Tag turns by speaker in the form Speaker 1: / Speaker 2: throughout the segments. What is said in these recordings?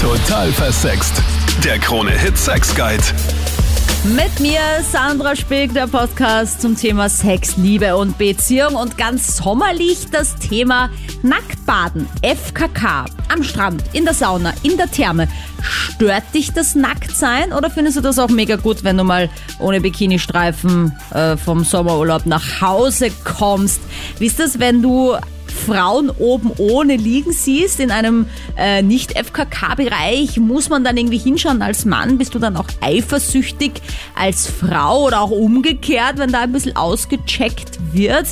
Speaker 1: Total versext. Der Krone-Hit Sex Guide.
Speaker 2: Mit mir Sandra Spick, der Podcast zum Thema Sex, Liebe und Beziehung und ganz sommerlich das Thema Nacktbaden, FKK, am Strand, in der Sauna, in der Therme. Stört dich das Nacktsein oder findest du das auch mega gut, wenn du mal ohne Bikini-Streifen äh, vom Sommerurlaub nach Hause kommst? Wie ist das, wenn du Frauen oben ohne liegen siehst in einem äh, Nicht-FKK-Bereich, muss man dann irgendwie hinschauen als Mann? Bist du dann auch eifersüchtig als Frau oder auch umgekehrt, wenn da ein bisschen ausgecheckt wird?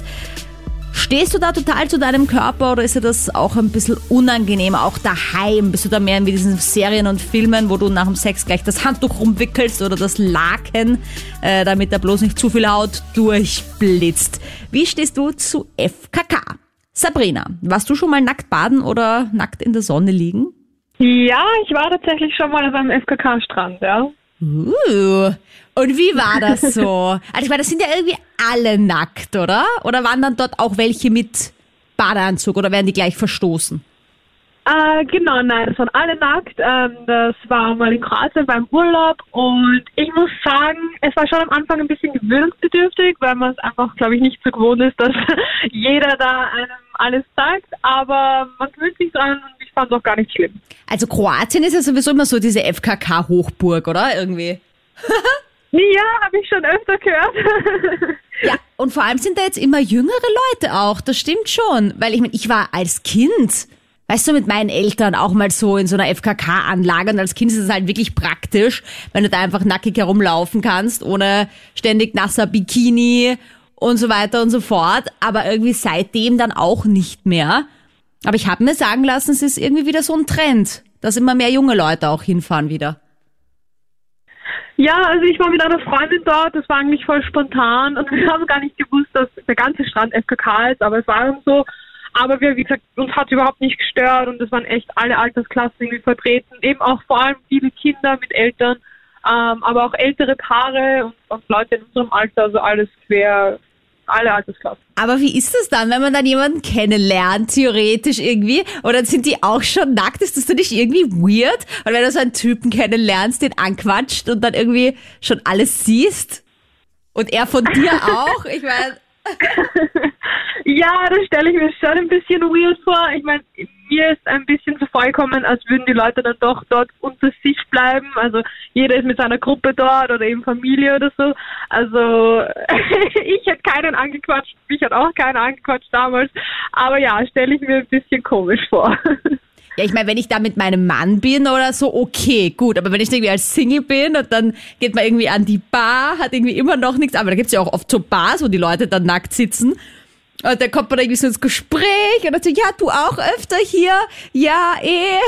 Speaker 2: Stehst du da total zu deinem Körper oder ist dir das auch ein bisschen unangenehm, auch daheim? Bist du da mehr in diesen Serien und Filmen, wo du nach dem Sex gleich das Handtuch rumwickelst oder das Laken, äh, damit da bloß nicht zu viel Haut durchblitzt? Wie stehst du zu FKK? Sabrina, warst du schon mal nackt baden oder nackt in der Sonne liegen?
Speaker 3: Ja, ich war tatsächlich schon mal beim FKK-Strand, ja.
Speaker 2: Uh, und wie war das so? also ich meine, das sind ja irgendwie alle nackt, oder? Oder waren dann dort auch welche mit Badeanzug oder werden die gleich verstoßen?
Speaker 3: Äh, genau, nein, das waren alle nackt. Ähm, das war mal in Kroatien beim Urlaub und ich muss sagen, es war schon am Anfang ein bisschen gewöhnungsbedürftig, weil man es einfach, glaube ich, nicht so gewohnt ist, dass jeder da einem alles zeigt, aber man gewöhnt sich dran und ich fand es auch gar nicht schlimm.
Speaker 2: Also Kroatien ist ja sowieso immer so diese FKK-Hochburg, oder? Irgendwie.
Speaker 3: ja, habe ich schon öfter gehört.
Speaker 2: ja, und vor allem sind da jetzt immer jüngere Leute auch, das stimmt schon. Weil ich meine, ich war als Kind weißt du, mit meinen Eltern auch mal so in so einer FKK-Anlage und als Kind ist es halt wirklich praktisch, wenn du da einfach nackig herumlaufen kannst, ohne ständig nasser Bikini und so weiter und so fort, aber irgendwie seitdem dann auch nicht mehr. Aber ich habe mir sagen lassen, es ist irgendwie wieder so ein Trend, dass immer mehr junge Leute auch hinfahren wieder.
Speaker 3: Ja, also ich war mit einer Freundin dort, das war eigentlich voll spontan und wir haben gar nicht gewusst, dass der ganze Strand FKK ist, aber es war so, aber wir, wie gesagt, uns hat überhaupt nicht gestört und es waren echt alle Altersklassen irgendwie vertreten. Eben auch vor allem viele Kinder mit Eltern, ähm, aber auch ältere Paare und, und Leute in unserem Alter, also alles quer, alle Altersklassen.
Speaker 2: Aber wie ist es dann, wenn man dann jemanden kennenlernt, theoretisch irgendwie? Oder sind die auch schon nackt? Ist das dann nicht irgendwie weird? Oder wenn du so einen Typen kennenlernst, den anquatscht und dann irgendwie schon alles siehst? Und er von dir auch? Ich meine.
Speaker 3: Ja, das stelle ich mir schon ein bisschen weird vor. Ich meine, mir ist ein bisschen so vorgekommen, als würden die Leute dann doch dort unter sich bleiben. Also jeder ist mit seiner Gruppe dort oder eben Familie oder so. Also ich hätte keinen angequatscht, mich hat auch keiner angequatscht damals. Aber ja, stelle ich mir ein bisschen komisch vor.
Speaker 2: Ja, ich meine, wenn ich da mit meinem Mann bin oder so, okay, gut. Aber wenn ich irgendwie als Single bin und dann geht man irgendwie an die Bar, hat irgendwie immer noch nichts. Aber da gibt's ja auch oft so Bars, wo die Leute dann nackt sitzen. Und dann kommt man irgendwie so ins Gespräch und dann so, ja, du auch öfter hier? Ja, eh.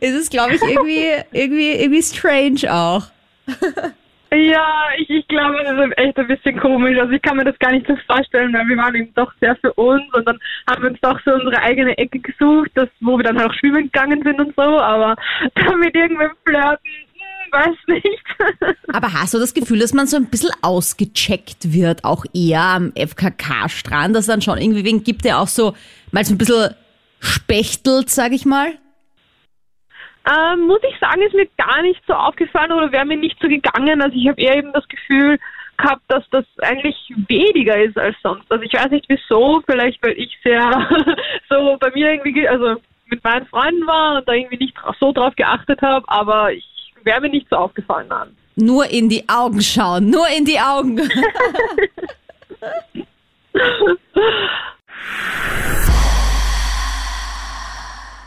Speaker 2: ist es, glaube ich, irgendwie, irgendwie, irgendwie strange auch.
Speaker 3: Ja, ich, ich glaube, das ist echt ein bisschen komisch. Also ich kann mir das gar nicht so vorstellen, weil wir waren eben doch sehr für uns und dann haben wir uns doch so unsere eigene Ecke gesucht, das, wo wir dann auch schwimmen gegangen sind und so, aber damit irgendwann flirten, hm, weiß nicht.
Speaker 2: Aber hast du das Gefühl, dass man so ein bisschen ausgecheckt wird, auch eher am FKK-Strand, dass dann schon irgendwie wen gibt, der auch so mal so ein bisschen spechtelt, sag ich mal?
Speaker 3: Ähm, muss ich sagen, ist mir gar nicht so aufgefallen oder wäre mir nicht so gegangen. Also ich habe eher eben das Gefühl gehabt, dass das eigentlich weniger ist als sonst. Also ich weiß nicht wieso, vielleicht weil ich sehr so bei mir irgendwie, also mit meinen Freunden war und da irgendwie nicht so drauf geachtet habe, aber ich wäre mir nicht so aufgefallen an.
Speaker 2: Nur in die Augen schauen, nur in die Augen.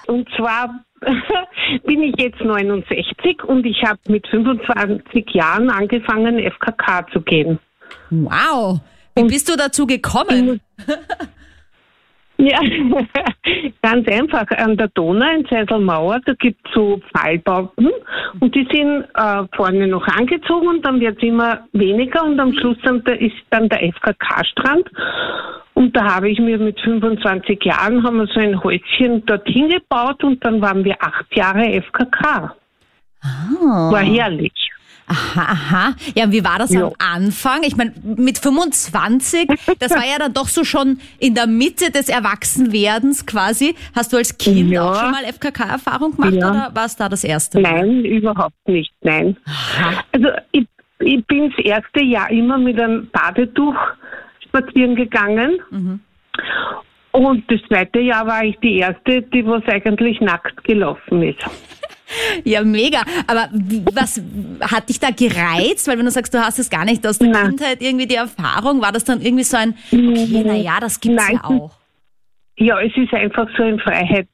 Speaker 4: Und zwar bin ich jetzt 69 und ich habe mit 25 Jahren angefangen, FKK zu gehen.
Speaker 2: Wow. Wie bist du dazu gekommen?
Speaker 4: Ja, ganz einfach. An der Donau in Zeiselmauer, da gibt es so Pfahlbauten und die sind äh, vorne noch angezogen und dann wird es immer weniger und am Schluss dann, da ist dann der FKK-Strand. Und da habe ich mir mit 25 Jahren haben wir so ein Häuschen dorthin gebaut und dann waren wir acht Jahre FKK.
Speaker 2: Ah.
Speaker 4: War herrlich.
Speaker 2: Aha, aha. Ja, und wie war das
Speaker 4: Ja.
Speaker 2: am Anfang? Ich meine, mit 25, das war ja dann doch so schon in der Mitte des Erwachsenwerdens quasi. Hast du als Kind
Speaker 4: Ja.
Speaker 2: auch schon mal FKK-Erfahrung gemacht
Speaker 4: Ja.
Speaker 2: oder war es da das erste Mal?
Speaker 4: Nein, überhaupt nicht, nein.
Speaker 2: Aha.
Speaker 4: Also ich, ich bin das erste Jahr immer mit einem Badetuch spazieren gegangen. Und das zweite Jahr war ich die erste, die was eigentlich nackt gelaufen ist.
Speaker 2: Ja, mega. Aber was hat dich da gereizt? Weil wenn du sagst, du hast es gar nicht aus der
Speaker 4: Nein.
Speaker 2: Kindheit irgendwie die Erfahrung, war das dann irgendwie so ein, okay, naja, das gibt's
Speaker 4: Nein.
Speaker 2: ja auch.
Speaker 4: Ja, es ist einfach so eine Freiheit.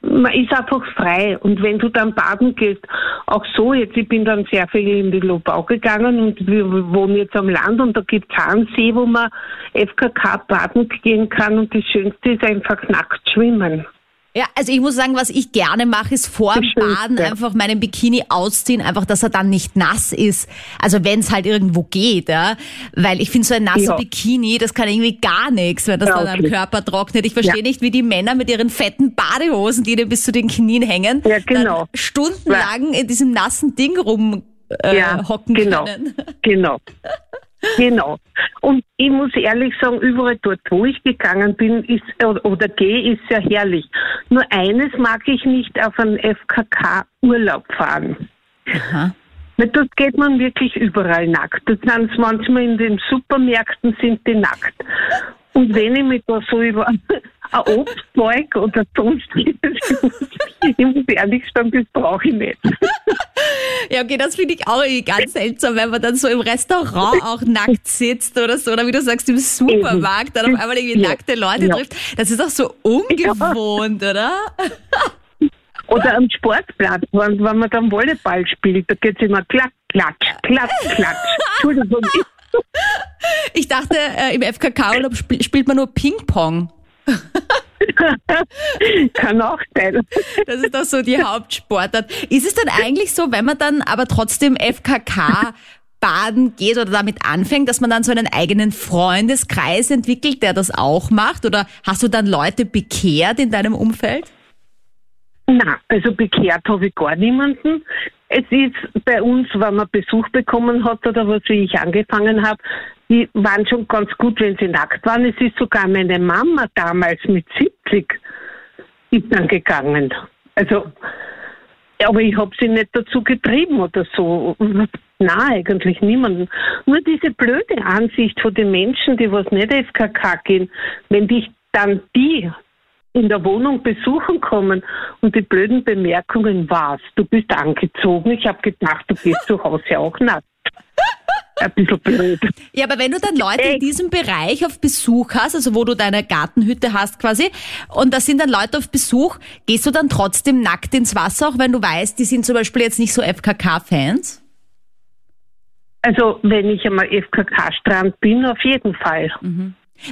Speaker 4: Man ist einfach frei. Und wenn du dann baden gehst, auch so jetzt, ich bin dann sehr viel in die Lobau gegangen und wir wohnen jetzt am Land und da gibt es einen See, wo man FKK baden gehen kann und das Schönste ist einfach nackt schwimmen.
Speaker 2: Ja, also ich muss sagen, was ich gerne mache, ist vor dem Baden einfach meinen Bikini ausziehen, einfach, dass er dann nicht nass ist. Also wenn es halt irgendwo geht, ja. Weil ich finde, so ein nasser
Speaker 4: Ja.
Speaker 2: Bikini, das kann irgendwie gar nichts, wenn das
Speaker 4: Ja,
Speaker 2: dann am
Speaker 4: okay.
Speaker 2: Körper trocknet. Ich verstehe
Speaker 4: Ja.
Speaker 2: nicht, wie die Männer mit ihren fetten Badehosen, die dir bis zu den Knien hängen,
Speaker 4: Ja, genau.
Speaker 2: dann stundenlang in diesem nassen Ding rumhocken äh, hocken
Speaker 4: genau.
Speaker 2: können.
Speaker 4: Genau. Genau. Und ich muss ehrlich sagen, überall dort, wo ich gegangen bin, ist oder, oder gehe, ist sehr herrlich. Nur eines mag ich nicht auf einen FKK-Urlaub fahren.
Speaker 2: Aha.
Speaker 4: Weil dort geht man wirklich überall nackt. Das sind manchmal in den Supermärkten sind die nackt. Und wenn ich mich da so über ein Obstzeug oder sonstiges, ich muss ehrlich sagen, das brauche ich nicht.
Speaker 2: Ja, okay, das finde ich auch irgendwie ganz seltsam, wenn man dann so im Restaurant auch nackt sitzt oder so, oder wie du sagst, im Supermarkt dann auf einmal irgendwie
Speaker 4: Ja.
Speaker 2: nackte Leute
Speaker 4: Ja.
Speaker 2: trifft. Das ist doch so ungewohnt, oder?
Speaker 4: Oder am Sportplatz, wenn, wenn man dann Volleyball spielt, da geht es immer klatsch, klatsch, klatsch, klatsch. Entschuldigung.
Speaker 2: Ich dachte, äh, im FKK-Urlaub sp spielt man nur Ping-Pong.
Speaker 4: Kann auch sein.
Speaker 2: Das ist doch so die Hauptsportart. Ist es dann eigentlich so, wenn man dann aber trotzdem FKK baden geht oder damit anfängt, dass man dann so einen eigenen Freundeskreis entwickelt, der das auch macht? Oder hast du dann Leute bekehrt in deinem Umfeld?
Speaker 4: Na, also bekehrt habe ich gar niemanden. Es ist bei uns, wenn man Besuch bekommen hat oder was, wie ich angefangen habe, die waren schon ganz gut, wenn sie nackt waren. Es ist sogar meine Mama damals mit 70 ist dann gegangen. Also, aber ich habe sie nicht dazu getrieben oder so. Na, eigentlich niemanden. Nur diese blöde Ansicht von den Menschen, die was nicht FKK gehen, wenn dich dann die in der Wohnung besuchen kommen und die blöden Bemerkungen war's. Du bist angezogen. Ich habe gedacht, du gehst zu Hause auch nackt. Ein bisschen blöd.
Speaker 2: Ja, aber wenn du dann Leute in diesem Bereich auf Besuch hast, also wo du deine Gartenhütte hast quasi, und da sind dann Leute auf Besuch, gehst du dann trotzdem nackt ins Wasser, auch wenn du weißt, die sind zum Beispiel jetzt nicht so FKK-Fans?
Speaker 4: Also, wenn ich einmal FKK-Strand bin, auf jeden Fall.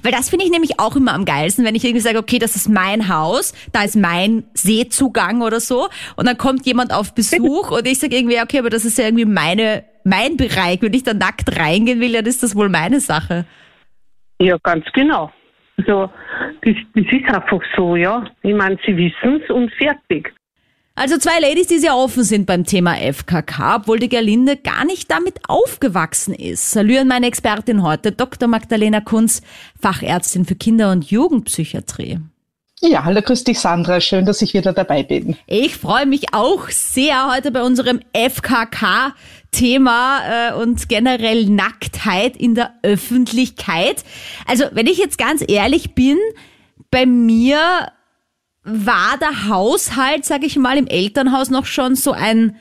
Speaker 2: Weil das finde ich nämlich auch immer am geilsten, wenn ich irgendwie sage, okay, das ist mein Haus, da ist mein Seezugang oder so, und dann kommt jemand auf Besuch und ich sage irgendwie, okay, aber das ist ja irgendwie meine, mein Bereich. Wenn ich da nackt reingehen will, dann ist das wohl meine Sache.
Speaker 4: Ja, ganz genau. Also, das, das ist einfach so, ja. Ich meine, sie wissen's und fertig.
Speaker 2: Also zwei Ladies, die sehr offen sind beim Thema FKK, obwohl die Gerlinde gar nicht damit aufgewachsen ist. Salü an meine Expertin heute, Dr. Magdalena Kunz, Fachärztin für Kinder- und Jugendpsychiatrie.
Speaker 5: Ja, hallo, grüß dich Sandra, schön, dass ich wieder dabei bin.
Speaker 2: Ich freue mich auch sehr heute bei unserem FKK-Thema äh, und generell Nacktheit in der Öffentlichkeit. Also, wenn ich jetzt ganz ehrlich bin, bei mir war der Haushalt, sage ich mal, im Elternhaus noch schon so ein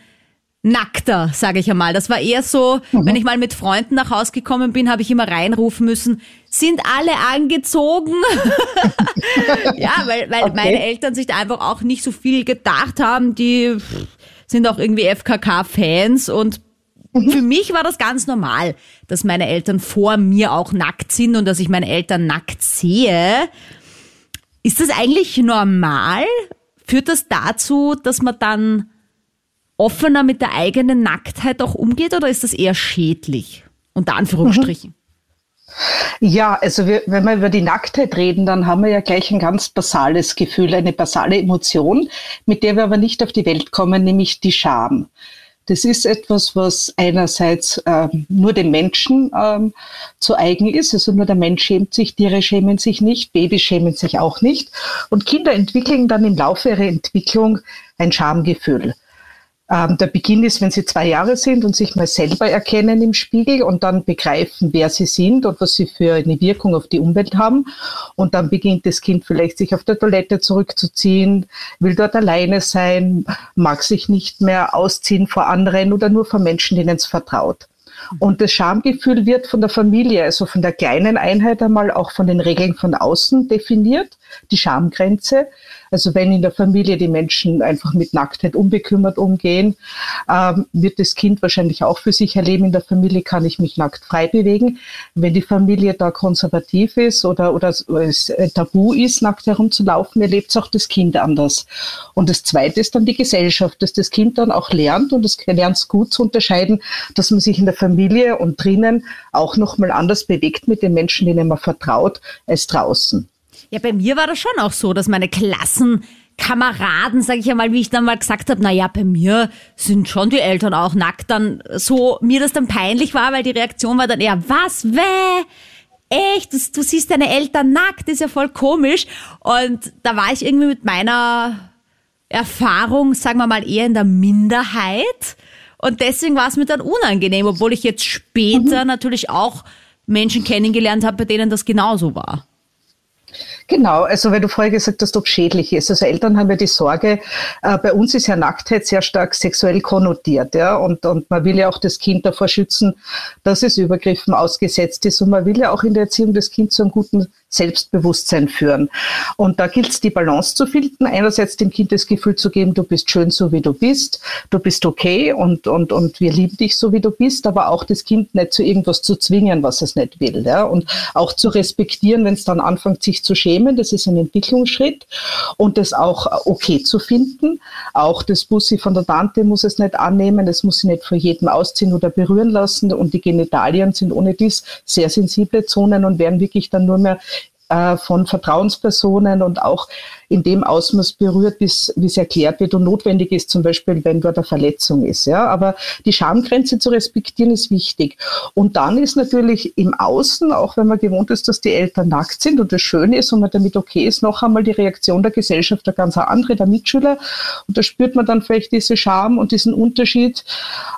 Speaker 2: nackter, sage ich einmal. Das war eher so, wenn ich mal mit Freunden nach Hause gekommen bin, habe ich immer reinrufen müssen, sind alle angezogen? ja, weil, weil
Speaker 5: Okay.
Speaker 2: meine Eltern sich da einfach auch nicht so viel gedacht haben. Die sind auch irgendwie FKK-Fans und für mich war das ganz normal, dass meine Eltern vor mir auch nackt sind und dass ich meine Eltern nackt sehe. Ist das eigentlich normal? Führt das dazu, dass man dann offener mit der eigenen Nacktheit auch umgeht oder ist das eher schädlich? Unter Anführungsstrichen.
Speaker 5: Ja, also wir, wenn wir über die Nacktheit reden, dann haben wir ja gleich ein ganz basales Gefühl, eine basale Emotion, mit der wir aber nicht auf die Welt kommen, nämlich die Scham. Das ist etwas, was einerseits ähm, nur dem Menschen ähm, zu eigen ist. Also nur der Mensch schämt sich, Tiere schämen sich nicht, Babys schämen sich auch nicht. Und Kinder entwickeln dann im Laufe ihrer Entwicklung ein Schamgefühl. Ähm, der Beginn ist, wenn sie zwei Jahre sind und sich mal selber erkennen im Spiegel und dann begreifen, wer sie sind und was sie für eine Wirkung auf die Umwelt haben. Und dann beginnt das Kind vielleicht sich auf der Toilette zurückzuziehen, will dort alleine sein, mag sich nicht mehr ausziehen vor anderen oder nur vor Menschen, denen es vertraut. Und das Schamgefühl wird von der Familie, also von der kleinen Einheit einmal auch von den Regeln von außen definiert, die Schamgrenze. Also wenn in der Familie die Menschen einfach mit Nacktheit unbekümmert umgehen, ähm, wird das Kind wahrscheinlich auch für sich erleben, in der Familie kann ich mich nackt frei bewegen. Wenn die Familie da konservativ ist oder, oder es tabu ist, nackt herumzulaufen, erlebt es auch das Kind anders. Und das Zweite ist dann die Gesellschaft, dass das Kind dann auch lernt und es lernt es gut zu unterscheiden, dass man sich in der Familie und drinnen auch nochmal anders bewegt mit den Menschen, denen man vertraut, als draußen.
Speaker 2: Ja, bei mir war das schon auch so, dass meine Klassenkameraden, sage ich einmal, wie ich dann mal gesagt habe, na ja, bei mir sind schon die Eltern auch nackt, dann so mir das dann peinlich war, weil die Reaktion war dann eher, was, weh? Echt, du, du siehst deine Eltern nackt, ist ja voll komisch. Und da war ich irgendwie mit meiner Erfahrung, sagen wir mal, eher in der Minderheit. Und deswegen war es mir dann unangenehm, obwohl ich jetzt später mhm. natürlich auch Menschen kennengelernt habe, bei denen das genauso war.
Speaker 5: Genau, also weil du vorher gesagt hast, ob schädlich ist. Also Eltern haben ja die Sorge, äh, bei uns ist ja Nacktheit sehr stark sexuell konnotiert, ja, und, und man will ja auch das Kind davor schützen, dass es Übergriffen ausgesetzt ist und man will ja auch in der Erziehung des Kindes zu einem guten Selbstbewusstsein führen. Und da gilt es, die Balance zu finden. Einerseits dem Kind das Gefühl zu geben, du bist schön so wie du bist, du bist okay und, und, und wir lieben dich so wie du bist, aber auch das Kind nicht zu irgendwas zu zwingen, was es nicht will. Ja? Und auch zu respektieren, wenn es dann anfängt, sich zu schämen, das ist ein Entwicklungsschritt. Und das auch okay zu finden. Auch das Bussi von der Tante muss es nicht annehmen, das muss sie nicht vor jedem ausziehen oder berühren lassen. Und die Genitalien sind ohne dies sehr sensible Zonen und werden wirklich dann nur mehr äh, von Vertrauenspersonen und auch in dem Ausmaß berührt, wie es erklärt wird und notwendig ist, zum Beispiel, wenn dort eine Verletzung ist. Ja? Aber die Schamgrenze zu respektieren ist wichtig. Und dann ist natürlich im Außen, auch wenn man gewohnt ist, dass die Eltern nackt sind und das Schöne ist und man damit okay ist, noch einmal die Reaktion der Gesellschaft der ganz andere, der Mitschüler. Und da spürt man dann vielleicht diese Scham und diesen Unterschied.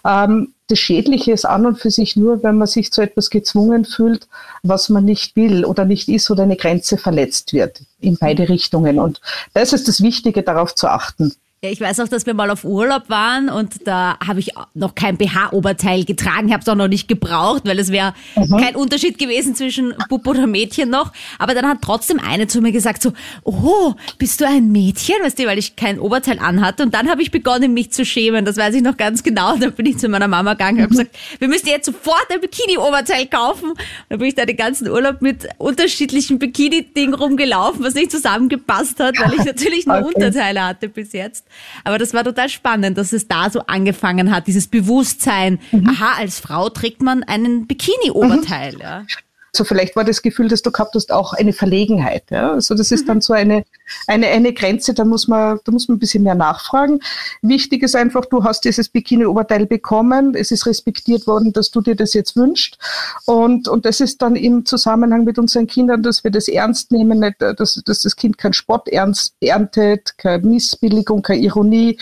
Speaker 5: Ähm, das Schädliche ist an und für sich nur, wenn man sich zu etwas gezwungen fühlt, was man nicht will oder nicht ist oder eine Grenze verletzt wird in beide Richtungen. Und das ist das Wichtige, darauf zu achten.
Speaker 2: Ja, ich weiß auch, dass wir mal auf Urlaub waren und da habe ich noch kein BH-Oberteil getragen. Ich habe es auch noch nicht gebraucht, weil es wäre mhm. kein Unterschied gewesen zwischen Bub oder Mädchen noch. Aber dann hat trotzdem eine zu mir gesagt so, oh, bist du ein Mädchen? Weißt du, weil ich kein Oberteil anhatte. Und dann habe ich begonnen, mich zu schämen. Das weiß ich noch ganz genau. Dann bin ich zu meiner Mama gegangen und habe gesagt, wir müssen jetzt sofort ein Bikini-Oberteil kaufen. Und dann bin ich da den ganzen Urlaub mit unterschiedlichen Bikini-Dingen rumgelaufen, was nicht zusammengepasst hat, weil ich natürlich nur okay. Unterteile hatte bis jetzt. Aber das war total spannend, dass es da so angefangen hat, dieses Bewusstsein. Mhm. Aha, als Frau trägt man einen Bikini-Oberteil. Mhm. Ja.
Speaker 5: So vielleicht war das Gefühl, dass du gehabt hast, auch eine Verlegenheit. Ja? Also das ist mhm. dann so eine, eine, eine Grenze, da muss man, da muss man ein bisschen mehr nachfragen. Wichtig ist einfach, du hast dieses Bikini-Oberteil bekommen, es ist respektiert worden, dass du dir das jetzt wünschst. Und, und das ist dann im Zusammenhang mit unseren Kindern, dass wir das ernst nehmen, nicht, dass, dass das Kind keinen Spott ernst, erntet, keine Missbilligung, keine Ironie,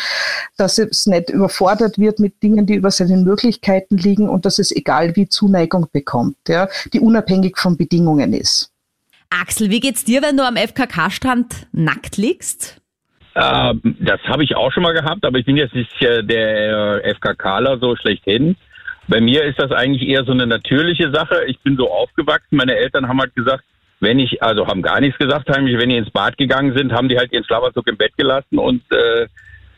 Speaker 5: dass es nicht überfordert wird mit Dingen, die über seinen Möglichkeiten liegen und dass es egal wie Zuneigung bekommt, ja, die unabhängig von Bedingungen ist.
Speaker 2: Axel, wie geht's dir, wenn du am FKK-Strand nackt liegst?
Speaker 6: Ähm, das habe ich auch schon mal gehabt, aber ich bin jetzt nicht äh, der FKKler so schlechthin. Bei mir ist das eigentlich eher so eine natürliche Sache. Ich bin so aufgewachsen. Meine Eltern haben halt gesagt, wenn ich, also haben gar nichts gesagt, haben wenn die ins Bad gegangen sind, haben die halt ihren Schlafanzug im Bett gelassen und äh,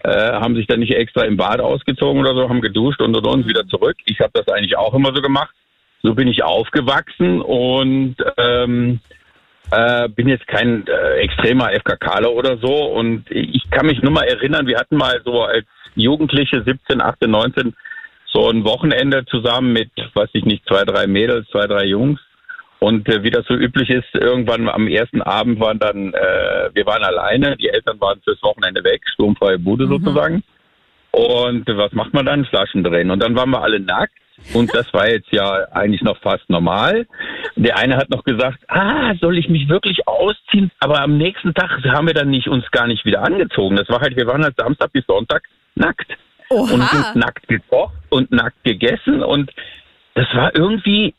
Speaker 6: äh, haben sich dann nicht extra im Bad ausgezogen oder so, haben geduscht und und und wieder zurück. Ich habe das eigentlich auch immer so gemacht. So bin ich aufgewachsen und ähm, äh, bin jetzt kein äh, extremer FKKler oder so und ich kann mich nur mal erinnern, wir hatten mal so als Jugendliche 17, 18, 19 so ein Wochenende zusammen mit, weiß ich nicht, zwei, drei Mädels, zwei, drei Jungs. Und äh, wie das so üblich ist, irgendwann am ersten Abend waren dann, äh, wir waren alleine, die Eltern waren fürs Wochenende weg, sturmfreie Bude mhm. sozusagen. Und was macht man dann? Flaschen drehen. Und dann waren wir alle nackt. Und das war jetzt ja eigentlich noch fast normal. Der eine hat noch gesagt, ah, soll ich mich wirklich ausziehen? Aber am nächsten Tag haben wir dann nicht uns gar nicht wieder angezogen. Das war halt, wir waren halt Samstag bis Sonntag nackt.
Speaker 2: Oha.
Speaker 6: Und sind nackt gekocht und nackt gegessen. Und das war irgendwie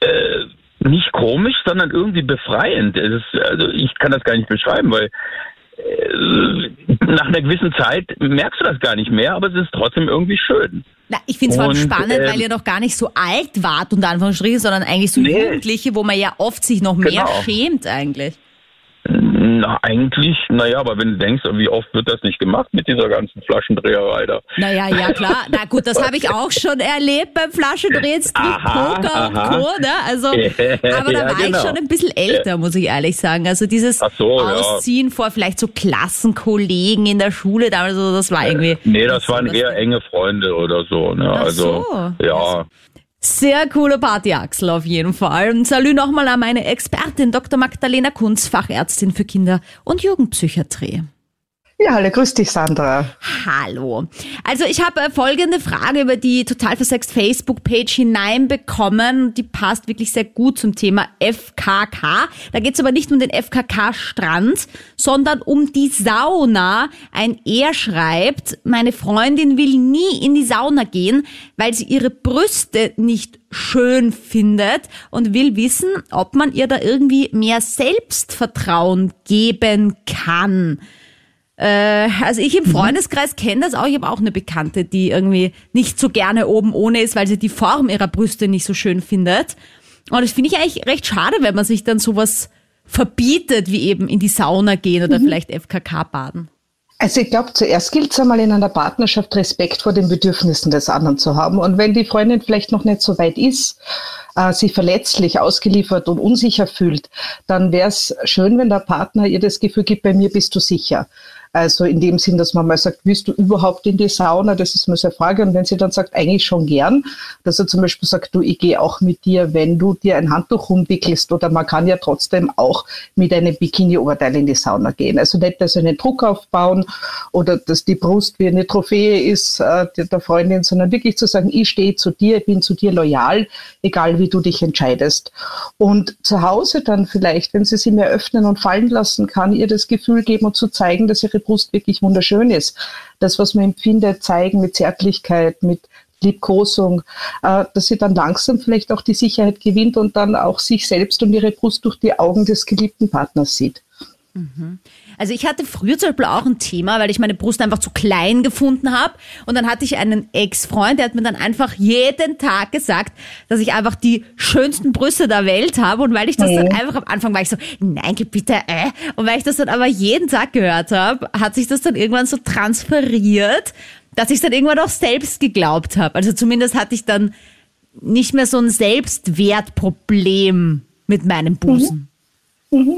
Speaker 6: äh, nicht komisch, sondern irgendwie befreiend. Ist, also ich kann das gar nicht beschreiben, weil nach einer gewissen Zeit merkst du das gar nicht mehr, aber es ist trotzdem irgendwie schön.
Speaker 2: Na, ich finde es vor allem
Speaker 6: Und,
Speaker 2: spannend,
Speaker 6: ähm,
Speaker 2: weil ihr noch gar nicht so alt wart, unter Anführungsstrichen, sondern eigentlich so
Speaker 6: Nee.
Speaker 2: Jugendliche, wo man ja oft sich noch mehr
Speaker 6: Genau.
Speaker 2: schämt eigentlich.
Speaker 6: Na, eigentlich, naja, aber wenn du denkst, wie oft wird das nicht gemacht mit dieser ganzen Flaschendreherei da?
Speaker 2: Naja, ja klar. Na gut, das habe ich auch schon erlebt beim Flaschendrehen, Strip,
Speaker 6: Aha,
Speaker 2: Poker und
Speaker 6: aha.
Speaker 2: Co. Ne? Also, aber da
Speaker 6: Ja,
Speaker 2: war ich
Speaker 6: genau.
Speaker 2: schon ein bisschen älter, muss ich ehrlich sagen. Also dieses
Speaker 6: so, ja.
Speaker 2: Ausziehen vor vielleicht so Klassenkollegen in der Schule, damals, so, das war irgendwie.
Speaker 6: Nee, das waren eher enge Freunde oder so. Ne?
Speaker 2: Ach
Speaker 6: also,
Speaker 2: so.
Speaker 6: ja.
Speaker 2: Sehr coole Party, Axel, auf jeden Fall. Und Salü nochmal an meine Expertin, Dr. Magdalena Kunz, Fachärztin für Kinder- und Jugendpsychiatrie.
Speaker 5: Ja, hallo, grüß dich, Sandra.
Speaker 2: Hallo. Also ich habe äh, folgende Frage über die Total Versext Facebook-Page hineinbekommen. Die passt wirklich sehr gut zum Thema FKK. Da geht es aber nicht um den FKK-Strand, sondern um die Sauna. Ein Er schreibt, meine Freundin will nie in die Sauna gehen, weil sie ihre Brüste nicht schön findet und will wissen, ob man ihr da irgendwie mehr Selbstvertrauen geben kann. Äh, also ich im Freundeskreis kenne das auch. Ich habe auch eine Bekannte, die irgendwie nicht so gerne oben ohne ist, weil sie die Form ihrer Brüste nicht so schön findet. Und das finde ich eigentlich recht schade, wenn man sich dann sowas verbietet, wie eben in die Sauna gehen oder vielleicht FKK baden.
Speaker 5: Also ich glaube, zuerst gilt es einmal in einer Partnerschaft Respekt vor den Bedürfnissen des anderen zu haben. Und wenn die Freundin vielleicht noch nicht so weit ist, äh, sich verletzlich, ausgeliefert und unsicher fühlt, dann wäre es schön, wenn der Partner ihr das Gefühl gibt, bei mir bist du sicher. Also in dem Sinn, dass man mal sagt, willst du überhaupt in die Sauna? Das ist mal so eine Frage. Und wenn sie dann sagt, eigentlich schon gern, dass er zum Beispiel sagt, du, ich gehe auch mit dir, wenn du dir ein Handtuch umwickelst oder man kann ja trotzdem auch mit einem Bikini-Oberteil in die Sauna gehen. Also nicht dass einen Druck aufbauen oder dass die Brust wie eine Trophäe ist äh, der Freundin, sondern wirklich zu sagen, ich stehe zu dir, ich bin zu dir loyal, egal wie du dich entscheidest. Und zu Hause dann vielleicht, wenn sie sie mehr öffnen und fallen lassen kann, ihr das Gefühl geben und zu zeigen, dass ihre Brust wirklich wunderschön ist. Das, was man empfindet, zeigen mit Zärtlichkeit, mit Liebkosung, äh, dass sie dann langsam vielleicht auch die Sicherheit gewinnt und dann auch sich selbst und ihre Brust durch die Augen des geliebten Partners sieht.
Speaker 2: Also ich hatte früher zum Beispiel auch ein Thema, weil ich meine Brust einfach zu klein gefunden habe. Und dann hatte ich einen Ex-Freund, der hat mir dann einfach jeden Tag gesagt, dass ich einfach die schönsten Brüste der Welt habe. Und weil ich das dann einfach am Anfang war ich so, nein, bitte, äh. Und weil ich das dann aber jeden Tag gehört habe, hat sich das dann irgendwann so transferiert, dass ich dann irgendwann auch selbst geglaubt habe. Also zumindest hatte ich dann nicht mehr so ein Selbstwertproblem mit meinem Busen.
Speaker 5: Mhm,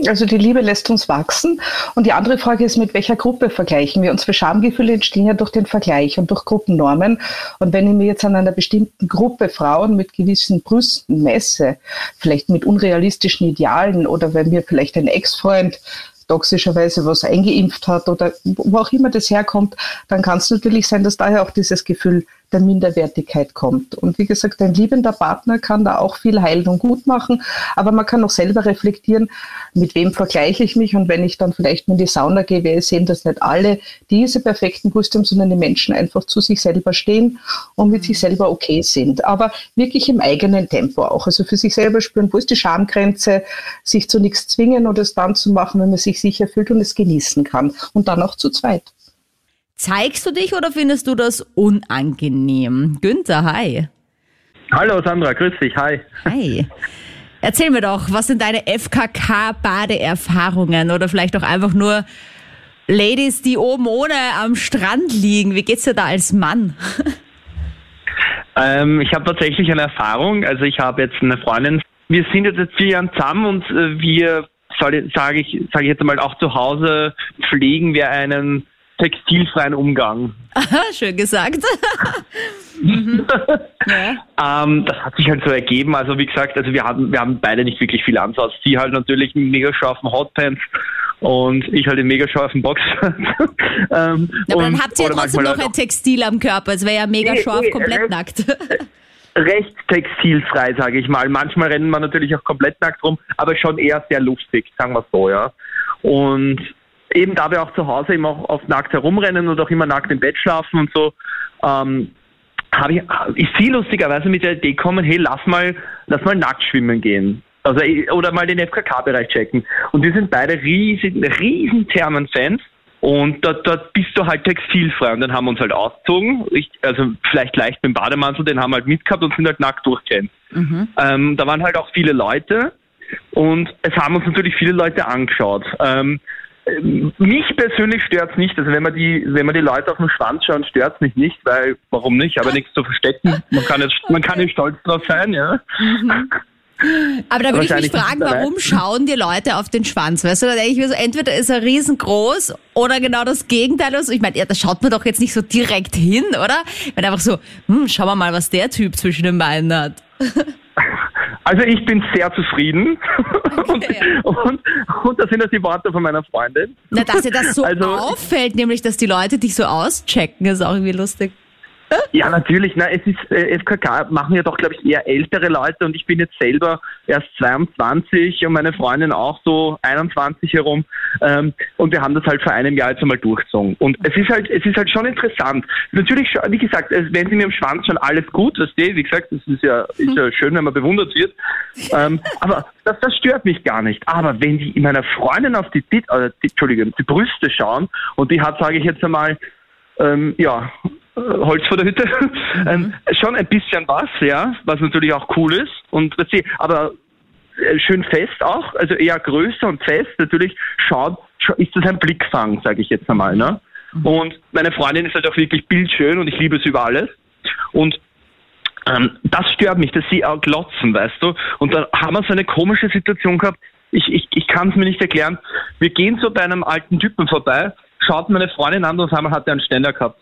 Speaker 5: Also die Liebe lässt uns wachsen. Und die andere Frage ist, mit welcher Gruppe vergleichen wir? Unsere Schamgefühle entstehen ja durch den Vergleich und durch Gruppennormen. Und wenn ich mir jetzt an einer bestimmten Gruppe Frauen mit gewissen Brüsten messe, vielleicht mit unrealistischen Idealen oder wenn mir vielleicht ein Ex-Freund toxischerweise was eingeimpft hat oder wo auch immer das herkommt, dann kann es natürlich sein, dass daher auch dieses Gefühl der Minderwertigkeit kommt. Und wie gesagt, ein liebender Partner kann da auch viel heilen und gut machen, aber man kann auch selber reflektieren, mit wem vergleiche ich mich und wenn ich dann vielleicht in die Sauna gehe, sehen, dass nicht alle diese perfekten Brüste sondern die Menschen einfach zu sich selber stehen und mit sich selber okay sind. Aber wirklich im eigenen Tempo auch. Also für sich selber spüren, wo ist die Schamgrenze, sich zu nichts zwingen oder es dann zu machen, wenn man sich sicher fühlt und es genießen kann. Und dann auch zu zweit.
Speaker 2: Zeigst du dich oder findest du das unangenehm? Günther, hi.
Speaker 7: Hallo Sandra, grüß dich, hi.
Speaker 2: Hi. Erzähl mir doch, was sind deine FKK-Badeerfahrungen oder vielleicht auch einfach nur Ladies, die oben ohne am Strand liegen. Wie geht's dir da als Mann?
Speaker 7: Ähm, ich habe tatsächlich eine Erfahrung. Also ich habe jetzt eine Freundin. Wir sind jetzt seit vier Jahren zusammen und äh, wir, sage ich, sage ich jetzt einmal, auch zu Hause pflegen wir einen textilfreien Umgang.
Speaker 2: Schön gesagt. mhm. ja.
Speaker 7: Ähm, das hat sich halt so ergeben. Also wie gesagt, also wir haben, wir haben beide nicht wirklich viel Ansatz. Sie halt natürlich mit mega scharfen Hotpants und ich halt in mega scharfen Boxer.
Speaker 2: ähm, aber dann habt ihr trotzdem noch ein Textil am Körper. Es wäre ja mega nee, scharf, nee, komplett recht, nackt.
Speaker 7: recht textilfrei, sage ich mal. Manchmal rennen wir natürlich auch komplett nackt rum, aber schon eher sehr lustig, sagen wir so, ja. Und eben da wir auch zu Hause eben auch oft nackt herumrennen und auch immer nackt im Bett schlafen und so, ähm, habe ich, ist sie lustigerweise mit der Idee gekommen, hey, lass mal, lass mal nackt schwimmen gehen. Also, oder mal den FKK-Bereich checken. Und wir sind beide riesen, riesen Thermen-Fans. Und dort, dort bist du halt textilfrei. Und dann haben wir uns halt ausgezogen. Ich, also vielleicht leicht mit dem Bademantel, den haben wir halt mitgehabt und sind halt nackt durchgerannt. Mhm. Ähm, da waren halt auch viele Leute. Und es haben uns natürlich viele Leute angeschaut. Ähm, mich persönlich stört es nicht. Also wenn man die, wenn man die Leute auf den Schwanz schauen, stört es mich nicht, weil warum nicht? Aber nichts zu verstecken. Man kann jetzt, man kann nicht stolz drauf sein, ja. Mhm.
Speaker 2: Aber da würde ich mich fragen, warum schauen die Leute auf den Schwanz? Weißt du, da denke ich mir so, entweder ist er riesengroß oder genau das Gegenteil. Also ich meine, ja, da schaut man doch jetzt nicht so direkt hin, oder? Ich meine einfach so, hm, schauen wir mal, was der Typ zwischen den Beinen hat.
Speaker 7: Also ich bin sehr zufrieden okay, und, und, und, das sind auch die Worte von meiner Freundin.
Speaker 2: Na, dass dir das so also, auffällt, nämlich, dass die Leute dich so auschecken, ist auch irgendwie lustig.
Speaker 7: Ja, natürlich. Na, es ist äh, FKK machen ja doch, glaube ich, eher ältere Leute und ich bin jetzt selber erst 22 und meine Freundin auch so 21 herum. Ähm, und wir haben das halt vor einem Jahr jetzt einmal durchgezogen. Und es ist halt, es ist halt schon interessant. Natürlich, wie gesagt, wenn sie mir im Schwanz schon alles gut, das wie gesagt, das ist ja, ist ja schön, wenn man bewundert wird. Ähm, aber das, das stört mich gar nicht. Aber wenn die meiner Freundin auf die, die, äh, die Entschuldigung, die Brüste schauen und die hat, sage ich jetzt einmal, ähm, ja, Holz vor der Hütte. Mhm. Ähm, schon ein bisschen was, ja, was natürlich auch cool ist. Und aber äh, schön fest auch, also eher größer und fest. Natürlich schaut, ist das ein Blickfang, sage ich jetzt einmal. Ne? Mhm. Und meine Freundin ist halt auch wirklich bildschön und ich liebe es über alles. Und ähm, das stört mich, dass sie auch glotzen, weißt du. Und da haben wir so eine komische Situation gehabt. Ich, ich, ich kann es mir nicht erklären. Wir gehen so bei einem alten Typen vorbei, schaut meine Freundin an und haben hat er einen Ständer gehabt.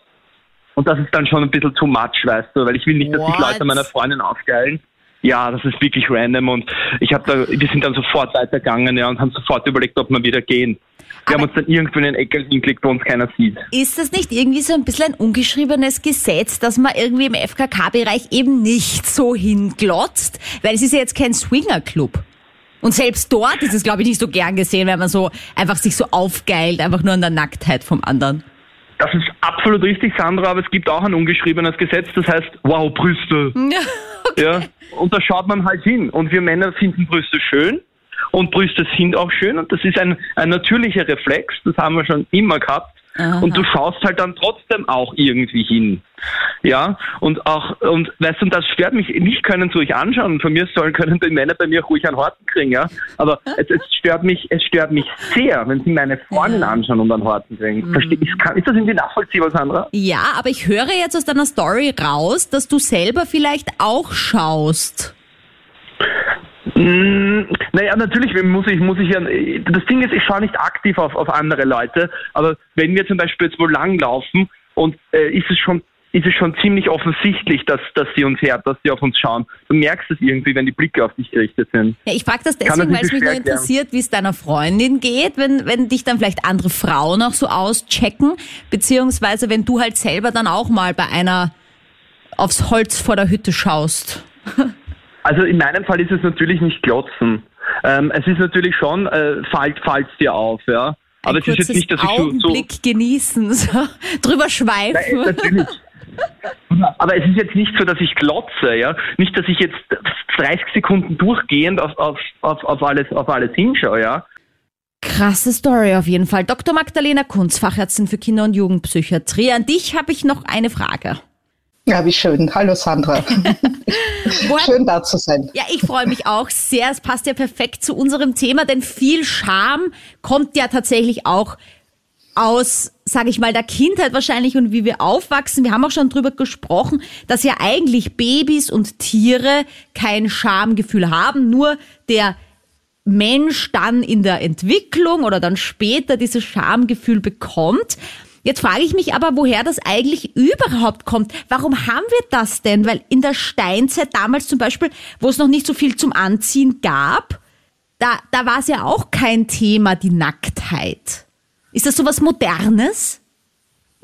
Speaker 7: Und das ist dann schon ein bisschen too much, weißt du, weil ich will nicht, dass What? sich Leute meiner Freundin aufgeilen. Ja, das ist wirklich random und ich habe da, wir sind dann sofort weitergegangen ja, und haben sofort überlegt, ob wir wieder gehen. Wir Aber haben uns dann irgendwo in den Eckel hingelegt, wo uns keiner sieht.
Speaker 2: Ist das nicht irgendwie so ein bisschen ein ungeschriebenes Gesetz, dass man irgendwie im FKK-Bereich eben nicht so hinglotzt? Weil es ist ja jetzt kein Swinger-Club. Und selbst dort ist es, glaube ich, nicht so gern gesehen, wenn man so einfach sich so aufgeilt, einfach nur an der Nacktheit vom anderen.
Speaker 7: Das ist absolut richtig, Sandra, aber es gibt auch ein ungeschriebenes Gesetz, das heißt, wow, Brüste. okay. ja, und da schaut man halt hin. Und wir Männer finden Brüste schön und Brüste sind auch schön und das ist ein, ein natürlicher Reflex, das haben wir schon immer gehabt. Aha. Und du schaust halt dann trotzdem auch irgendwie hin. Ja, und auch, und weißt du, das stört mich, mich können sie ruhig anschauen, von mir sollen, können die Männer bei mir ruhig einen Horten kriegen, ja. Aber es, es stört mich, es stört mich sehr, wenn sie meine Freundin anschauen und einen Horten kriegen. Mhm. Ist, kann, ist das irgendwie nachvollziehbar, Sandra?
Speaker 2: Ja, aber ich höre jetzt aus deiner Story raus, dass du selber vielleicht auch schaust.
Speaker 7: Mm, naja, natürlich muss ich, muss ich ja, das Ding ist, ich schaue nicht aktiv auf, auf andere Leute, aber wenn wir zum Beispiel jetzt wo langlaufen und äh, ist es schon ist es schon ziemlich offensichtlich, dass, dass sie uns hört, dass sie auf uns schauen. Du merkst es irgendwie, wenn die Blicke auf dich gerichtet sind.
Speaker 2: Ja, ich frage das deswegen, weil es mich nur interessiert, wie es deiner Freundin geht, wenn, wenn dich dann vielleicht andere Frauen auch so auschecken, beziehungsweise wenn du halt selber dann auch mal bei einer aufs Holz vor der Hütte schaust.
Speaker 7: Also in meinem Fall ist es natürlich nicht glotzen. Ähm, es ist natürlich schon, äh, fällt, fällt dir auf, ja.
Speaker 2: Aber Ein es ist jetzt nicht, dass ich so, so genießen, so drüber schweifen. Nein, natürlich.
Speaker 7: Aber es ist jetzt nicht so, dass ich glotze, ja. Nicht, dass ich jetzt 30 Sekunden durchgehend auf, auf, auf, auf, alles, auf alles hinschaue, ja.
Speaker 2: Krasse Story auf jeden Fall. Dr. Magdalena Kunz, Fachärztin für Kinder- und Jugendpsychiatrie. An dich habe ich noch eine Frage.
Speaker 5: Ja, wie schön. Hallo Sandra. schön da zu sein.
Speaker 2: Ja, ich freue mich auch sehr. Es passt ja perfekt zu unserem Thema, denn viel Scham kommt ja tatsächlich auch aus, sage ich mal, der Kindheit wahrscheinlich und wie wir aufwachsen. Wir haben auch schon drüber gesprochen, dass ja eigentlich Babys und Tiere kein Schamgefühl haben, nur der Mensch dann in der Entwicklung oder dann später dieses Schamgefühl bekommt. Jetzt frage ich mich aber, woher das eigentlich überhaupt kommt. Warum haben wir das denn? Weil in der Steinzeit damals zum Beispiel, wo es noch nicht so viel zum Anziehen gab, da, da war es ja auch kein Thema, die Nacktheit. Ist das so was Modernes?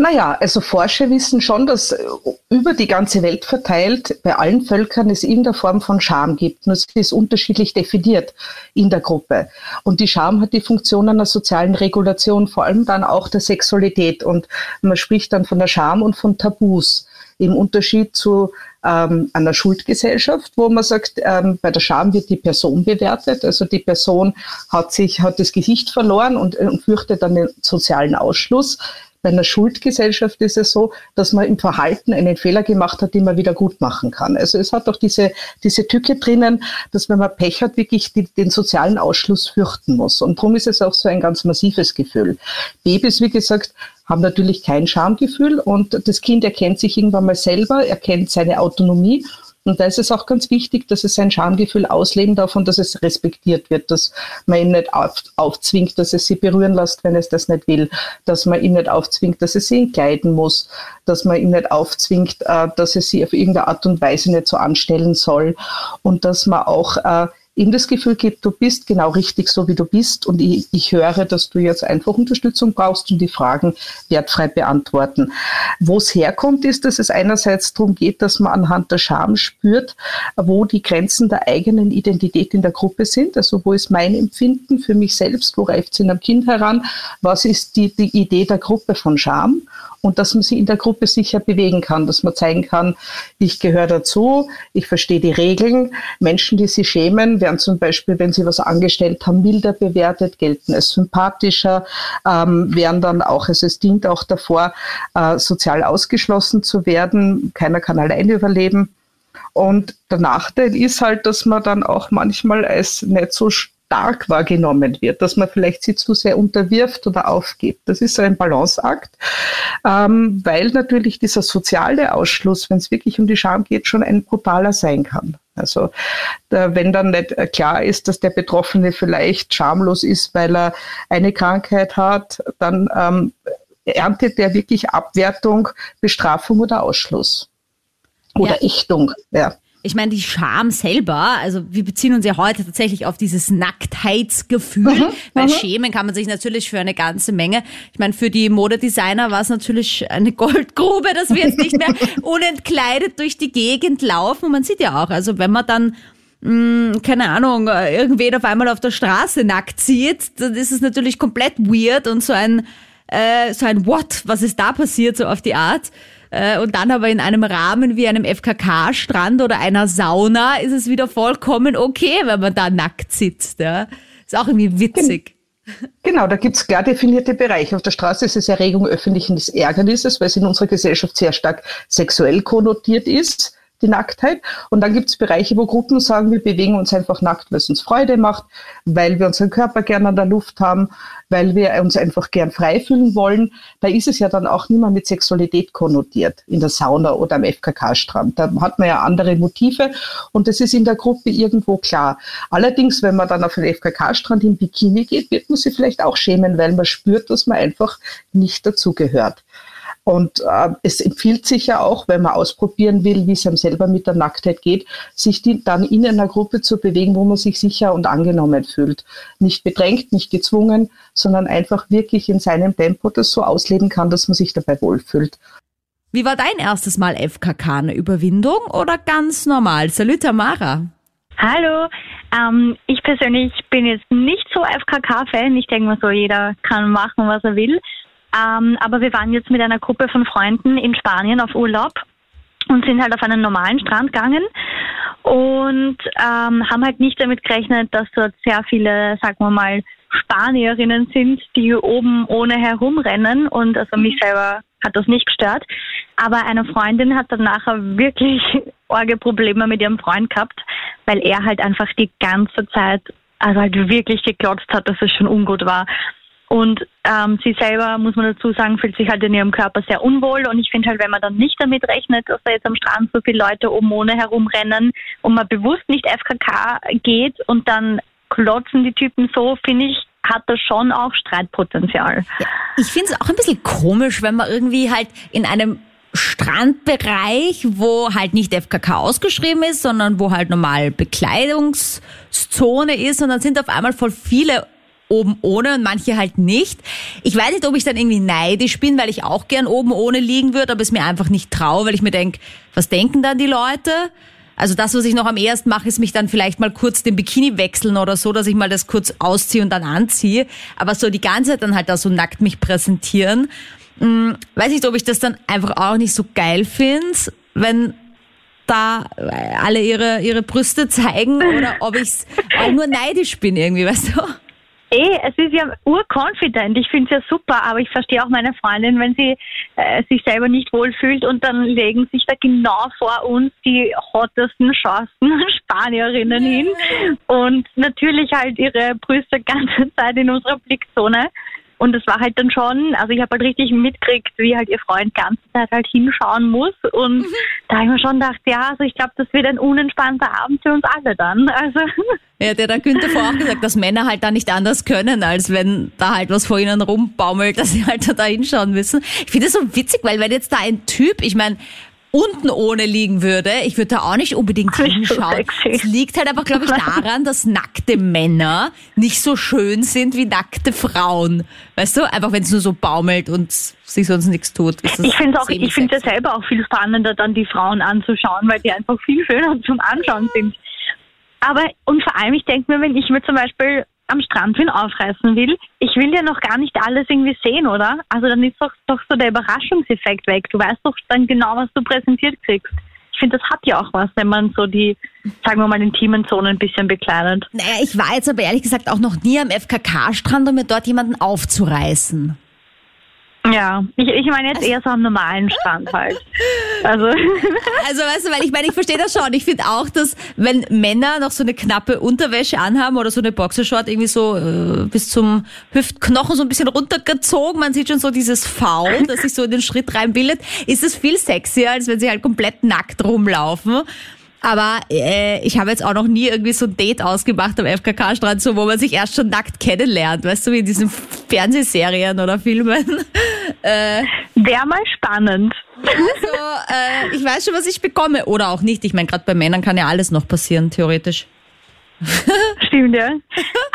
Speaker 5: Naja, also Forscher wissen schon, dass äh, über die ganze Welt verteilt bei allen Völkern es in der Form von Scham gibt. Nur es ist unterschiedlich definiert in der Gruppe. Und die Scham hat die Funktion einer sozialen Regulation, vor allem dann auch der Sexualität. Und man spricht dann von der Scham und von Tabus. Im Unterschied zu ähm, einer Schuldgesellschaft, wo man sagt, ähm, bei der Scham wird die Person bewertet. Also die Person hat sich, hat das Gesicht verloren und, und fürchtet dann den sozialen Ausschluss. Bei einer Schuldgesellschaft ist es so, dass man im Verhalten einen Fehler gemacht hat, den man wieder gut machen kann. Also es hat auch diese, diese Tücke drinnen, dass wenn man Pech hat, wirklich die, den sozialen Ausschluss fürchten muss. Und darum ist es auch so ein ganz massives Gefühl. Babys, wie gesagt, haben natürlich kein Schamgefühl und das Kind erkennt sich irgendwann mal selber, erkennt seine Autonomie und da ist es auch ganz wichtig, dass es sein Schamgefühl ausleben darf und dass es respektiert wird, dass man ihm nicht auf, aufzwingt, dass es sie berühren lässt, wenn es das nicht will, dass man ihm nicht aufzwingt, dass es sie entkleiden muss, dass man ihm nicht aufzwingt, äh, dass es sie auf irgendeine Art und Weise nicht so anstellen soll und dass man auch äh, ihm das Gefühl gibt, du bist genau richtig so, wie du bist und ich, ich höre, dass du jetzt einfach Unterstützung brauchst und die Fragen wertfrei beantworten. Wo es herkommt, ist, dass es einerseits darum geht, dass man anhand der Scham spürt, wo die Grenzen der eigenen Identität in der Gruppe sind. Also wo ist mein Empfinden für mich selbst, wo reift es in einem Kind heran, was ist die, die Idee der Gruppe von Scham und dass man sich in der Gruppe sicher bewegen kann, dass man zeigen kann, ich gehöre dazu, ich verstehe die Regeln. Menschen, die sich schämen, werden zum Beispiel, wenn sie was angestellt haben, milder bewertet, gelten als sympathischer, ähm, werden dann auch, also es dient auch davor, äh, sozial ausgeschlossen zu werden. Keiner kann alleine überleben. Und der Nachteil ist halt, dass man dann auch manchmal als nicht so stark wahrgenommen wird, dass man vielleicht sie zu sehr unterwirft oder aufgibt. Das ist so ein Balanceakt, ähm, weil natürlich dieser soziale Ausschluss, wenn es wirklich um die Scham geht, schon ein brutaler sein kann. Also wenn dann nicht klar ist, dass der Betroffene vielleicht schamlos ist, weil er eine Krankheit hat, dann ähm, erntet der wirklich Abwertung, Bestrafung oder Ausschluss oder ja. Ächtung. Ja.
Speaker 2: Ich meine, die Scham selber, also wir beziehen uns ja heute tatsächlich auf dieses Nacktheitsgefühl, mhm, weil mhm. schämen kann man sich natürlich für eine ganze Menge. Ich meine, für die Modedesigner war es natürlich eine Goldgrube, dass wir jetzt nicht mehr unentkleidet durch die Gegend laufen. Und man sieht ja auch, also wenn man dann mh, hm, keine Ahnung, irgendwen auf einmal auf der Straße nackt sieht, dann ist es natürlich komplett weird und so ein, äh, so ein What, was ist da passiert, so auf die Art. Äh, und dann aber in einem Rahmen wie einem FKK-Strand oder einer Sauna ist es wieder vollkommen okay, wenn man da nackt sitzt. Ja. Ist auch irgendwie witzig.
Speaker 5: Genau, da gibt es klar definierte Bereiche. Auf der Straße ist es Erregung öffentlichen Ärgernisses, weil es in unserer Gesellschaft sehr stark sexuell konnotiert ist die Nacktheit. Und dann gibt es Bereiche, wo Gruppen sagen, wir bewegen uns einfach nackt, weil es uns Freude macht, weil wir unseren Körper gerne an der Luft haben, weil wir uns einfach gern frei fühlen wollen. Da ist es ja dann auch nicht mehr mit Sexualität konnotiert in der Sauna oder am FKK-Strand. Da hat man ja andere Motive und das ist in der Gruppe irgendwo klar. Allerdings, wenn man dann auf den FKK-Strand im Bikini geht, wird man sich vielleicht auch schämen, weil man spürt, dass man einfach nicht dazugehört. Und äh, es empfiehlt sich ja auch, wenn man ausprobieren will, wie es einem selber mit der Nacktheit geht, sich die, dann in einer Gruppe zu bewegen, wo man sich sicher und angenommen fühlt. Nicht bedrängt, nicht gezwungen, sondern einfach wirklich in seinem Tempo das so ausleben kann, dass man sich dabei wohlfühlt.
Speaker 2: Wie war dein erstes Mal FKK? Eine Überwindung oder ganz normal? Salut, Tamara.
Speaker 8: Hallo, ähm, ich persönlich bin jetzt nicht so FKK-Fan. Ich denke mal so, jeder kann machen, was er will. Ähm, aber wir waren jetzt mit einer Gruppe von Freunden in Spanien auf Urlaub und sind halt auf einen normalen Strand gegangen und ähm, haben halt nicht damit gerechnet, dass dort sehr viele, sagen wir mal, Spanierinnen sind, die oben ohne herumrennen und also mich selber hat das nicht gestört. Aber eine Freundin hat dann nachher wirklich arge Probleme mit ihrem Freund gehabt, weil er halt einfach die ganze Zeit also halt wirklich geklotzt hat, dass es schon ungut war. Und ähm, sie selber, muss man dazu sagen, fühlt sich halt in ihrem Körper sehr unwohl. Und ich finde halt, wenn man dann nicht damit rechnet, dass da jetzt am Strand so viele Leute oben ohne herumrennen und man bewusst nicht FKK geht und dann klotzen die Typen so, finde ich, hat das schon auch Streitpotenzial.
Speaker 2: Ja, ich finde es auch ein bisschen komisch, wenn man irgendwie halt in einem Strandbereich, wo halt nicht FKK ausgeschrieben ist, sondern wo halt normal Bekleidungszone ist und dann sind auf einmal voll viele oben ohne und manche halt nicht. Ich weiß nicht, ob ich dann irgendwie neidisch bin, weil ich auch gern oben ohne liegen würde, aber es mir einfach nicht traue, weil ich mir denke, was denken dann die Leute? Also das, was ich noch am ehesten mache, ist mich dann vielleicht mal kurz den Bikini wechseln oder so, dass ich mal das kurz ausziehe und dann anziehe. Aber so die ganze Zeit dann halt da so nackt mich präsentieren. Hm, weiß nicht, ob ich das dann einfach auch nicht so geil finde, wenn da alle ihre, ihre Brüste zeigen oder ob ich auch nur neidisch bin irgendwie, weißt du?
Speaker 8: Eh, es ist ja urconfident. Ich finde es ja super, aber ich verstehe auch meine Freundin, wenn sie äh, sich selber nicht wohlfühlt und dann legen sich da genau vor uns die hottesten Chancen Spanierinnen hin und natürlich halt ihre Brüste ganze Zeit in unserer Blickzone. Und es war halt dann schon, also ich habe halt richtig mitgekriegt, wie halt ihr Freund ganze Zeit halt hinschauen muss. Und mhm. da habe ich mir schon gedacht, ja, also ich glaube, das wird ein unentspannter Abend für uns alle dann. Also.
Speaker 2: Ja, der hat Günther vorher auch gesagt, dass Männer halt da nicht anders können, als wenn da halt was vor ihnen rumbaumelt, dass sie halt da hinschauen müssen. Ich finde das so witzig, weil wenn jetzt da ein Typ, ich meine, unten ohne liegen würde, ich würde da auch nicht unbedingt hinschauen. Es liegt halt einfach, glaube ich, daran, dass nackte Männer nicht so schön sind wie nackte Frauen. Weißt du? Einfach wenn es nur so baumelt und sich sonst nichts tut.
Speaker 8: ich finde auch, ich finde es selber auch viel spannender, dann die Frauen anzuschauen, weil die einfach viel schöner zum Anschauen sind. Aber und vor allem, ich denke mir, wenn ich mir zum Beispiel am Strand wen aufreißen will, ich will ja noch gar nicht alles irgendwie sehen, oder? Also dann ist doch, doch so der Überraschungseffekt weg. Du weißt doch dann genau, was du präsentiert kriegst. Ich finde, das hat ja auch was, wenn man so die, sagen wir mal, intimen Zonen ein bisschen bekleidet.
Speaker 2: Naja, ich war jetzt aber ehrlich gesagt auch noch nie am FKK-Strand, um mir dort jemanden aufzureißen.
Speaker 8: Ja, ich, ich meine jetzt eher so am normalen Strand halt. Also.
Speaker 2: also weißt du, weil ich meine, ich verstehe das schon. Ich finde auch, dass wenn Männer noch so eine knappe Unterwäsche anhaben oder so eine Boxershort irgendwie so äh, bis zum Hüftknochen so ein bisschen runtergezogen, man sieht schon so dieses V, das sich so in den Schritt reinbildet, ist es viel sexier, als wenn sie halt komplett nackt rumlaufen. Aber äh, ich habe jetzt auch noch nie irgendwie so ein Date ausgemacht am FKK-Strand, so wo man sich erst schon nackt kennenlernt, weißt du, wie in diesen Fernsehserien oder Filmen.
Speaker 8: Äh, Wäre mal spannend.
Speaker 2: Also, äh, ich weiß schon, was ich bekomme. Oder auch nicht. Ich meine, gerade bei Männern kann ja alles noch passieren, theoretisch.
Speaker 8: Stimmt, ja.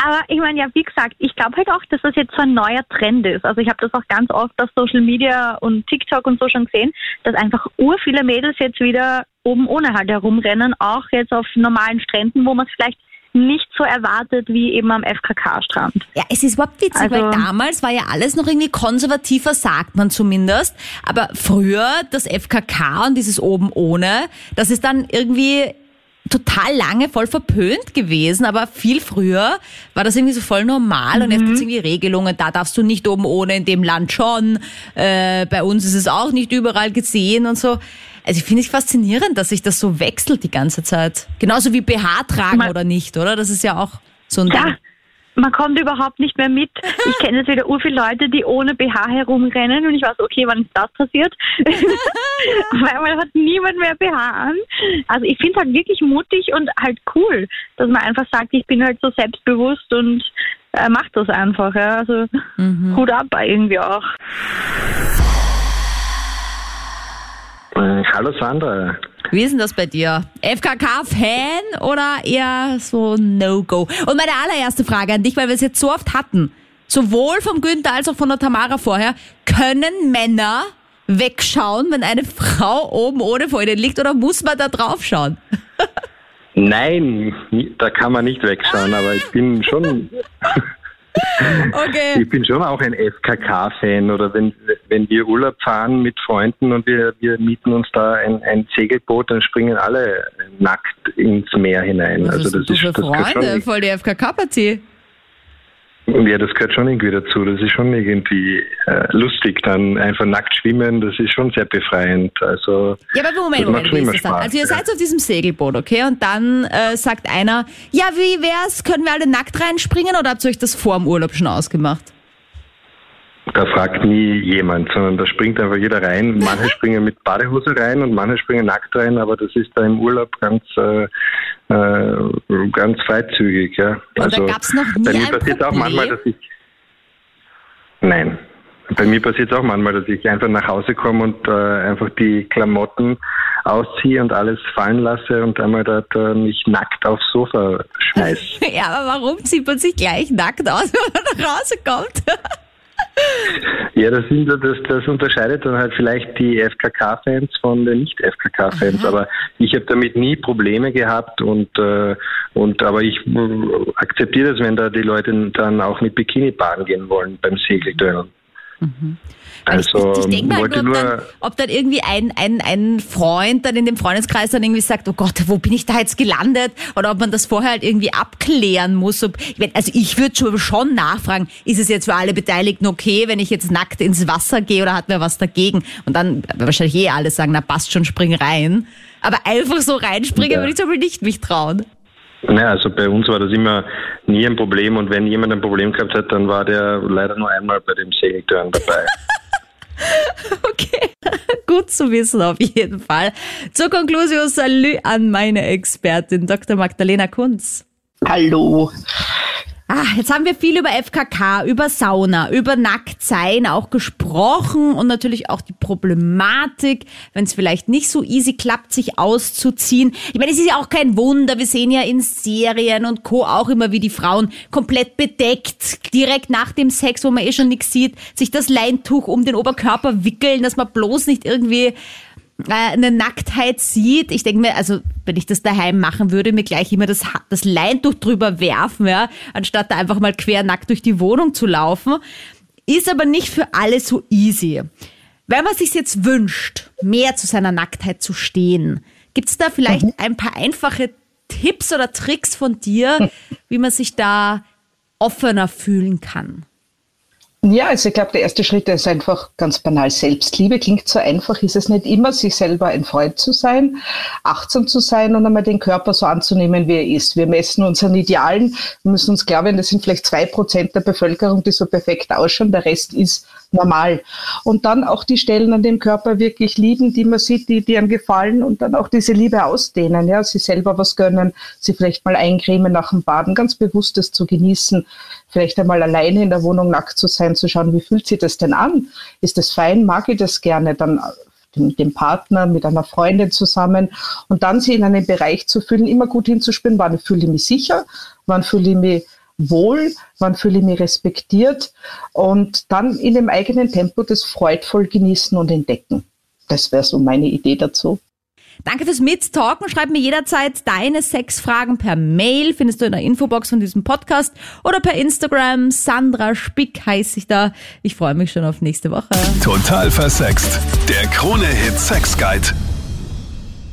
Speaker 8: Aber ich meine, ja, wie gesagt, ich glaube halt auch, dass das jetzt so ein neuer Trend ist. Also ich habe das auch ganz oft auf Social Media und TikTok und so schon gesehen, dass einfach ur viele Mädels jetzt wieder oben ohne halt herumrennen, auch jetzt auf normalen Stränden, wo man es vielleicht nicht so erwartet wie eben am FKK-Strand.
Speaker 2: Ja, es ist überhaupt witzig, also, weil damals war ja alles noch irgendwie konservativer, sagt man zumindest. Aber früher das FKK und dieses oben ohne, das ist dann irgendwie total lange voll verpönt gewesen, aber viel früher war das irgendwie so voll normal und jetzt gibt es mhm. irgendwie Regelungen, da darfst du nicht oben ohne, in dem Land schon, äh, bei uns ist es auch nicht überall gesehen und so. Also ich finde es faszinierend, dass sich das so wechselt die ganze Zeit. Genauso wie BH tragen Man, oder nicht, oder? Das ist ja auch so ein
Speaker 8: ja. Ding man kommt überhaupt nicht mehr mit. Ich kenne jetzt wieder ur viele Leute, die ohne BH herumrennen und ich weiß, okay, wann ist das passiert? Weil man hat niemand mehr BH an. Also ich finde es halt wirklich mutig und halt cool, dass man einfach sagt, ich bin halt so selbstbewusst und äh, macht das einfach. Ja. Also mhm. Hut ab irgendwie auch.
Speaker 9: Äh, hallo Sandra.
Speaker 2: Wie ist denn das bei dir? FKK-Fan oder eher so No-Go? Und meine allererste Frage an dich, weil wir es jetzt so oft hatten, sowohl vom Günther als auch von der Tamara vorher, können Männer wegschauen, wenn eine Frau oben ohne vor ihnen liegt oder muss man da drauf schauen?
Speaker 9: Nein, da kann man nicht wegschauen, aber ich bin schon Okay. Ich bin schon auch ein FKK-Fan oder wenn, wenn wir Urlaub fahren mit Freunden und wir, wir mieten uns da ein, ein Segelboot, dann springen alle nackt ins Meer hinein.
Speaker 2: Was also das ist, das Freunde, voll die FKK-Partie.
Speaker 9: Ja, das gehört schon irgendwie dazu. Das ist schon irgendwie äh, lustig, dann einfach nackt schwimmen. Das ist schon sehr befreiend. Also,
Speaker 2: ja, aber Moment, Moment, wie ist das dann? Also ihr seid auf diesem Segelboot, okay? Und dann äh, sagt einer, ja, wie wär's? Können wir alle nackt reinspringen oder habt ihr euch das vor dem Urlaub schon ausgemacht?
Speaker 9: Da fragt nie jemand, sondern da springt einfach jeder rein. Manche springen mit Badehose rein und manche springen nackt rein, aber das ist da im Urlaub ganz, äh, äh ganz freizügig. Ja.
Speaker 2: Und also, da gab's noch nie bei mir passiert auch manchmal, dass ich.
Speaker 9: Nein. Bei mir passiert es auch manchmal, dass ich einfach nach Hause komme und äh, einfach die Klamotten ausziehe und alles fallen lasse und einmal dort äh, mich nackt aufs Sofa schmeiße.
Speaker 2: ja, aber warum zieht man sich gleich nackt aus, wenn man nach Hause kommt?
Speaker 9: Ja, das, sind, das, das unterscheidet dann halt vielleicht die FKK-Fans von den Nicht-FKK-Fans. Aber ich habe damit nie Probleme gehabt und, äh, und aber ich äh, akzeptiere das, wenn da die Leute dann auch mit Bikini baden gehen wollen beim Segeltörnern.
Speaker 2: Mhm. Also, ich, ich denke mal, nur, ob, dann, ob dann irgendwie ein, ein, ein Freund dann in dem Freundeskreis dann irgendwie sagt, oh Gott, wo bin ich da jetzt gelandet? Oder ob man das vorher halt irgendwie abklären muss. Ob, also ich würde schon, schon nachfragen, ist es jetzt für alle Beteiligten okay, wenn ich jetzt nackt ins Wasser gehe oder hat wer was dagegen? Und dann wahrscheinlich eh alle sagen, na passt schon, spring rein. Aber einfach so reinspringen ja. würde ich zum Beispiel nicht mich trauen.
Speaker 9: Naja, also bei uns war das immer nie ein Problem und wenn jemand ein Problem gehabt hat, dann war der leider nur einmal bei dem Segeltörn dabei.
Speaker 2: okay, gut zu wissen auf jeden Fall. Zur Konklusion, Salü an meine Expertin, Dr. Magdalena Kunz.
Speaker 5: Hallo.
Speaker 2: Ah, jetzt haben wir viel über FKK, über Sauna, über Nacktsein auch gesprochen und natürlich auch die Problematik, wenn es vielleicht nicht so easy klappt, sich auszuziehen. Ich meine, es ist ja auch kein Wunder. Wir sehen ja in Serien und Co. auch immer, wie die Frauen komplett bedeckt, direkt nach dem Sex, wo man eh schon nichts sieht, sich das Leintuch um den Oberkörper wickeln, dass man bloß nicht irgendwie eine Nacktheit sieht, ich denke mir, also wenn ich das daheim machen würde, mir gleich immer das, das Leintuch drüber werfen, ja, anstatt da einfach mal quer nackt durch die Wohnung zu laufen. Ist aber nicht für alle so easy. Wenn man sich jetzt wünscht, mehr zu seiner Nacktheit zu stehen, gibt es da vielleicht mhm. ein paar einfache Tipps oder Tricks von dir, wie man sich da offener fühlen kann?
Speaker 5: Ja, also ich glaube, der erste Schritt ist einfach ganz banal Selbstliebe. Klingt so einfach, ist es nicht immer, sich selber ein Freund zu sein, achtsam zu sein und einmal den Körper so anzunehmen, wie er ist. Wir messen unseren Idealen, müssen uns glauben, das sind vielleicht zwei Prozent der Bevölkerung, die so perfekt ausschauen, der Rest ist normal. Und dann auch die Stellen an dem Körper wirklich lieben, die man sieht, die, die einem gefallen und dann auch diese Liebe ausdehnen, ja, sie selber was gönnen, sie vielleicht mal eincremen nach dem Baden, ganz bewusst das zu genießen, vielleicht einmal alleine in der Wohnung nackt zu sein, zu schauen, wie fühlt sich das denn an? Ist das fein? Mag ich das gerne? Dann mit dem Partner, mit einer Freundin zusammen und dann sie in einem Bereich zu fühlen, immer gut hinzuspüren, wann fühle ich mich sicher, wann fühle ich mich wohl, wann fühle ich mich respektiert und dann in dem eigenen Tempo das freudvoll genießen und entdecken. Das wäre so meine Idee dazu.
Speaker 2: Danke fürs Mittalken. Schreib mir jederzeit deine Sexfragen per Mail. Findest du in der Infobox von diesem Podcast oder per Instagram. Sandra Spick heiße ich da. Ich freue mich schon auf nächste Woche.
Speaker 1: Total versext. Der Krone-Hit Sex Guide.